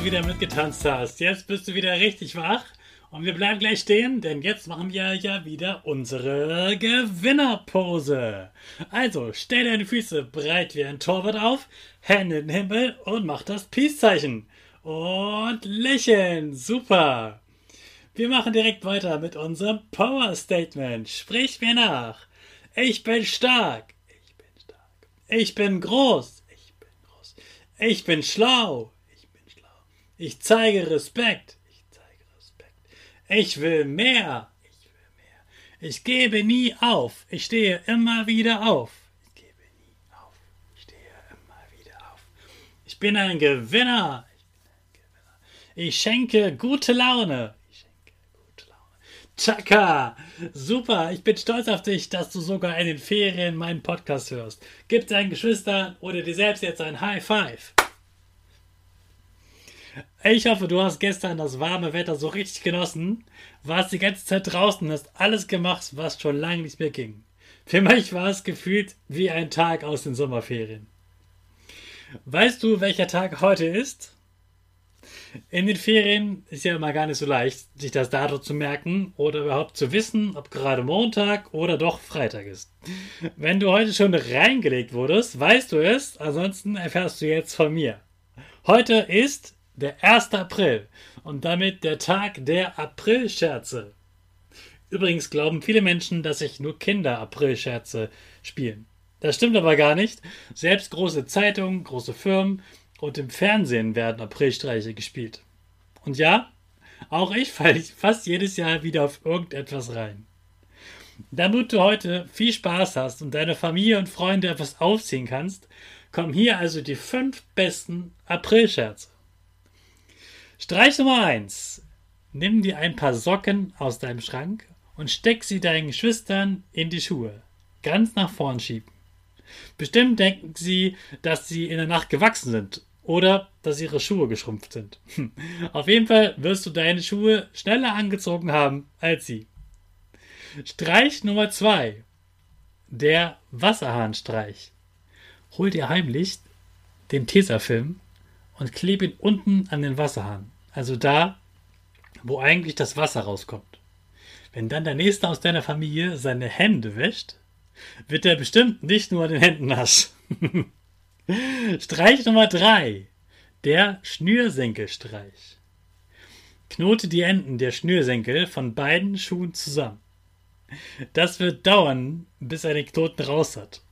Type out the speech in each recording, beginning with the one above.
Du wieder mitgetanzt hast. Jetzt bist du wieder richtig wach. Und wir bleiben gleich stehen, denn jetzt machen wir ja wieder unsere Gewinnerpose. Also, stell deine Füße breit wie ein Torwart auf, Hände in den Himmel und mach das Peace-Zeichen. Und lächeln. Super. Wir machen direkt weiter mit unserem Power Statement. Sprich mir nach. Ich bin stark. Ich bin stark. Ich bin groß. Ich bin groß. Ich bin schlau. Ich zeige Respekt. Ich zeige Respekt. Ich will mehr. Ich will mehr. Ich gebe nie auf. Ich stehe immer wieder auf. Ich gebe nie auf. Ich stehe immer wieder auf. Ich bin ein Gewinner. Ich bin ein Gewinner. Ich schenke gute Laune. Ich schenke gute Laune. Chaka! Super, ich bin stolz auf dich, dass du sogar in den Ferien meinen Podcast hörst. Gib deinen Geschwistern oder dir selbst jetzt ein High Five. Ich hoffe, du hast gestern das warme Wetter so richtig genossen, warst die ganze Zeit draußen und hast alles gemacht, was schon lange nicht mehr ging. Für mich war es gefühlt wie ein Tag aus den Sommerferien. Weißt du, welcher Tag heute ist? In den Ferien ist ja immer gar nicht so leicht, sich das Datum zu merken oder überhaupt zu wissen, ob gerade Montag oder doch Freitag ist. Wenn du heute schon reingelegt wurdest, weißt du es, ansonsten erfährst du jetzt von mir. Heute ist der 1. April und damit der Tag der Aprilscherze. Übrigens glauben viele Menschen, dass sich nur Kinder Aprilscherze spielen. Das stimmt aber gar nicht. Selbst große Zeitungen, große Firmen und im Fernsehen werden Aprilstreiche gespielt. Und ja, auch ich falle fast jedes Jahr wieder auf irgendetwas rein. Damit du heute viel Spaß hast und deine Familie und Freunde etwas aufziehen kannst, kommen hier also die fünf besten Aprilscherze. Streich Nummer 1. Nimm dir ein paar Socken aus deinem Schrank und steck sie deinen Geschwistern in die Schuhe. Ganz nach vorn schieben. Bestimmt denken sie, dass sie in der Nacht gewachsen sind oder dass ihre Schuhe geschrumpft sind. Auf jeden Fall wirst du deine Schuhe schneller angezogen haben als sie. Streich Nummer 2. Der Wasserhahnstreich. Hol dir heimlich den Tesafilm und klebe ihn unten an den Wasserhahn. Also da, wo eigentlich das Wasser rauskommt. Wenn dann der Nächste aus deiner Familie seine Hände wäscht, wird er bestimmt nicht nur an den Händen nass. Streich Nummer 3. Der Schnürsenkelstreich. Knote die Enden der Schnürsenkel von beiden Schuhen zusammen. Das wird dauern, bis er den Knoten raus hat.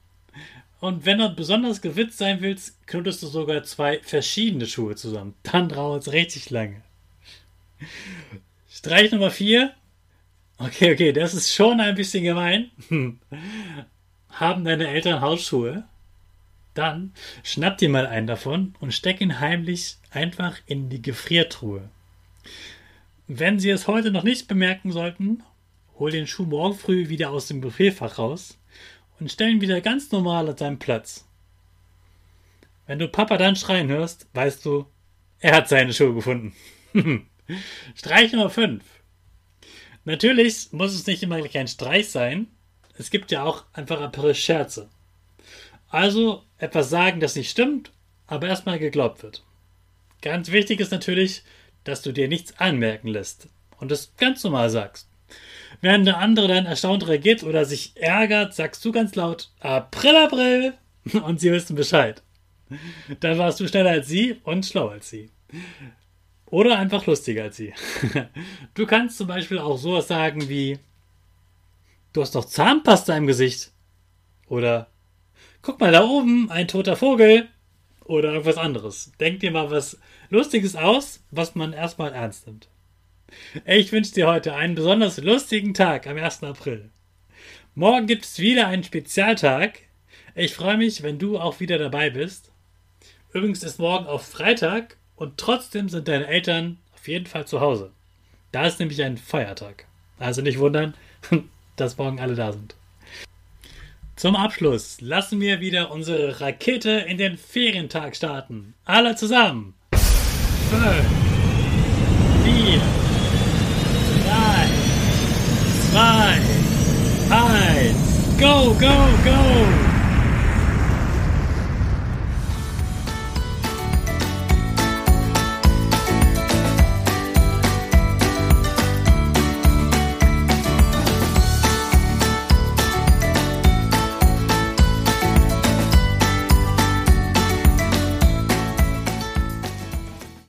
Und wenn du besonders gewitzt sein willst, knotest du sogar zwei verschiedene Schuhe zusammen. Dann dauert es richtig lange. Streich Nummer 4. Okay, okay, das ist schon ein bisschen gemein. Haben deine Eltern Hausschuhe? Dann schnapp dir mal einen davon und steck ihn heimlich einfach in die Gefriertruhe. Wenn sie es heute noch nicht bemerken sollten, hol den Schuh morgen früh wieder aus dem Gefrierfach raus und stellen wieder ganz normal an seinen Platz. Wenn du Papa dann schreien hörst, weißt du, er hat seine Schuhe gefunden. Streich Nummer 5. Natürlich muss es nicht immer gleich ein Streich sein. Es gibt ja auch einfach ein paar Scherze. Also etwas sagen, das nicht stimmt, aber erstmal geglaubt wird. Ganz wichtig ist natürlich, dass du dir nichts anmerken lässt und es ganz normal sagst. Während der andere dann erstaunt reagiert oder sich ärgert, sagst du ganz laut April, April und sie wissen Bescheid. Dann warst du schneller als sie und schlauer als sie. Oder einfach lustiger als sie. Du kannst zum Beispiel auch sowas sagen wie Du hast doch Zahnpasta im Gesicht. Oder Guck mal da oben, ein toter Vogel. Oder irgendwas anderes. Denk dir mal was Lustiges aus, was man erstmal ernst nimmt. Ich wünsche dir heute einen besonders lustigen Tag am 1. April. Morgen gibt es wieder einen Spezialtag. Ich freue mich, wenn du auch wieder dabei bist. Übrigens ist morgen auf Freitag und trotzdem sind deine Eltern auf jeden Fall zu Hause. Da ist nämlich ein Feiertag. Also nicht wundern, dass morgen alle da sind. Zum Abschluss lassen wir wieder unsere Rakete in den Ferientag starten. Alle zusammen. Fünf. Hide! Hide! Go, go, go!